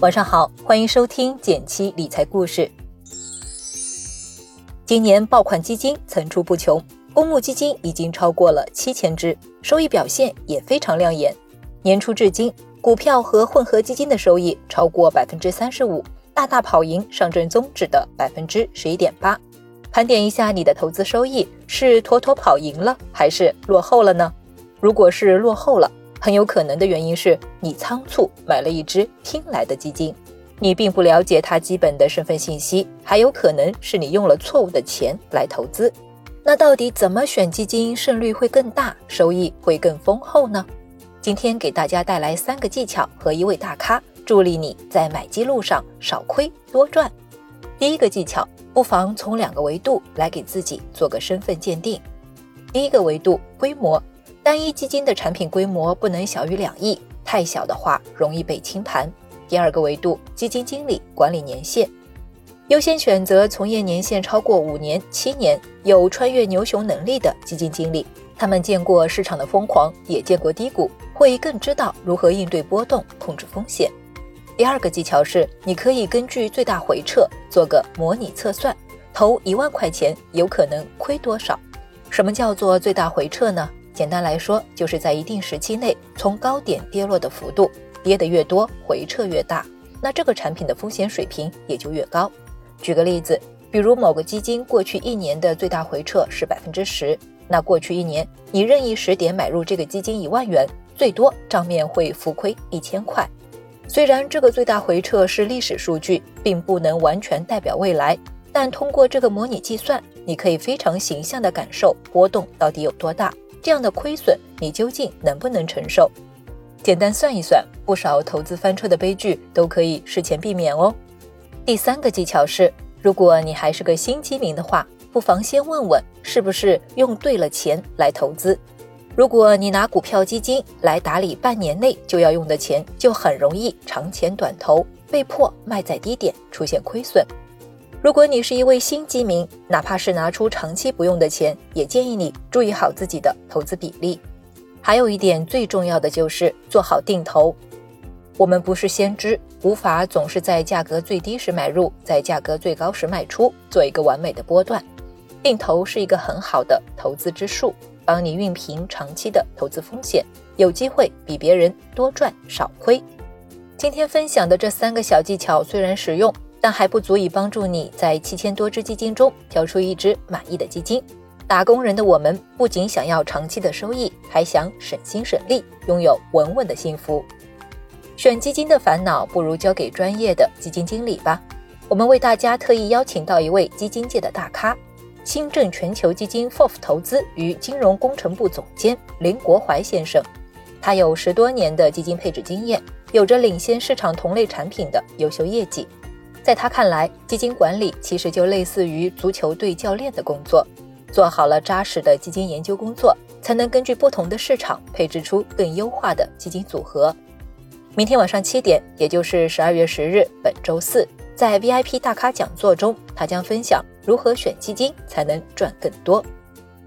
晚上好，欢迎收听减七理财故事。今年爆款基金层出不穷，公募基金已经超过了七千只，收益表现也非常亮眼。年初至今，股票和混合基金的收益超过百分之三十五，大大跑赢上证综指的百分之十一点八。盘点一下你的投资收益，是妥妥跑赢了，还是落后了呢？如果是落后了，很有可能的原因是你仓促买了一只听来的基金，你并不了解它基本的身份信息，还有可能是你用了错误的钱来投资。那到底怎么选基金胜率会更大，收益会更丰厚呢？今天给大家带来三个技巧和一位大咖，助力你在买基路上少亏多赚。第一个技巧，不妨从两个维度来给自己做个身份鉴定。第一个维度，规模。单一基金的产品规模不能小于两亿，太小的话容易被清盘。第二个维度，基金经理管理年限，优先选择从业年限超过五年、七年、有穿越牛熊能力的基金经理。他们见过市场的疯狂，也见过低谷，会更知道如何应对波动、控制风险。第二个技巧是，你可以根据最大回撤做个模拟测算，投一万块钱有可能亏多少？什么叫做最大回撤呢？简单来说，就是在一定时期内从高点跌落的幅度，跌得越多，回撤越大，那这个产品的风险水平也就越高。举个例子，比如某个基金过去一年的最大回撤是百分之十，那过去一年你任意时点买入这个基金一万元，最多账面会浮亏一千块。虽然这个最大回撤是历史数据，并不能完全代表未来，但通过这个模拟计算，你可以非常形象地感受波动到底有多大。这样的亏损，你究竟能不能承受？简单算一算，不少投资翻车的悲剧都可以事前避免哦。第三个技巧是，如果你还是个新基民的话，不妨先问问是不是用对了钱来投资。如果你拿股票基金来打理半年内就要用的钱，就很容易长钱短投，被迫卖在低点，出现亏损。如果你是一位新基民，哪怕是拿出长期不用的钱，也建议你注意好自己的投资比例。还有一点最重要的就是做好定投。我们不是先知，无法总是在价格最低时买入，在价格最高时卖出，做一个完美的波段。定投是一个很好的投资之术，帮你熨平长期的投资风险，有机会比别人多赚少亏。今天分享的这三个小技巧虽然实用。但还不足以帮助你在七千多只基金中挑出一只满意的基金。打工人的我们不仅想要长期的收益，还想省心省力，拥有稳稳的幸福。选基金的烦恼不如交给专业的基金经理吧。我们为大家特意邀请到一位基金界的大咖——新政全球基金 FOF 投资与金融工程部总监林国怀先生。他有十多年的基金配置经验，有着领先市场同类产品的优秀业绩。在他看来，基金管理其实就类似于足球队教练的工作，做好了扎实的基金研究工作，才能根据不同的市场配置出更优化的基金组合。明天晚上七点，也就是十二月十日，本周四，在 VIP 大咖讲座中，他将分享如何选基金才能赚更多，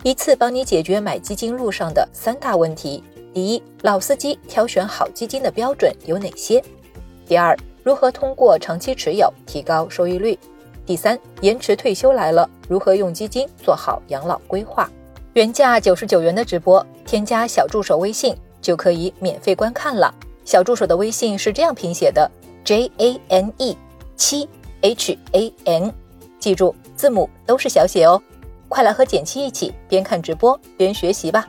一次帮你解决买基金路上的三大问题：第一，老司机挑选好基金的标准有哪些？第二，如何通过长期持有提高收益率？第三，延迟退休来了，如何用基金做好养老规划？原价九十九元的直播，添加小助手微信就可以免费观看了。小助手的微信是这样拼写的：J A N E 七 H A N，记住字母都是小写哦。快来和简七一起边看直播边学习吧！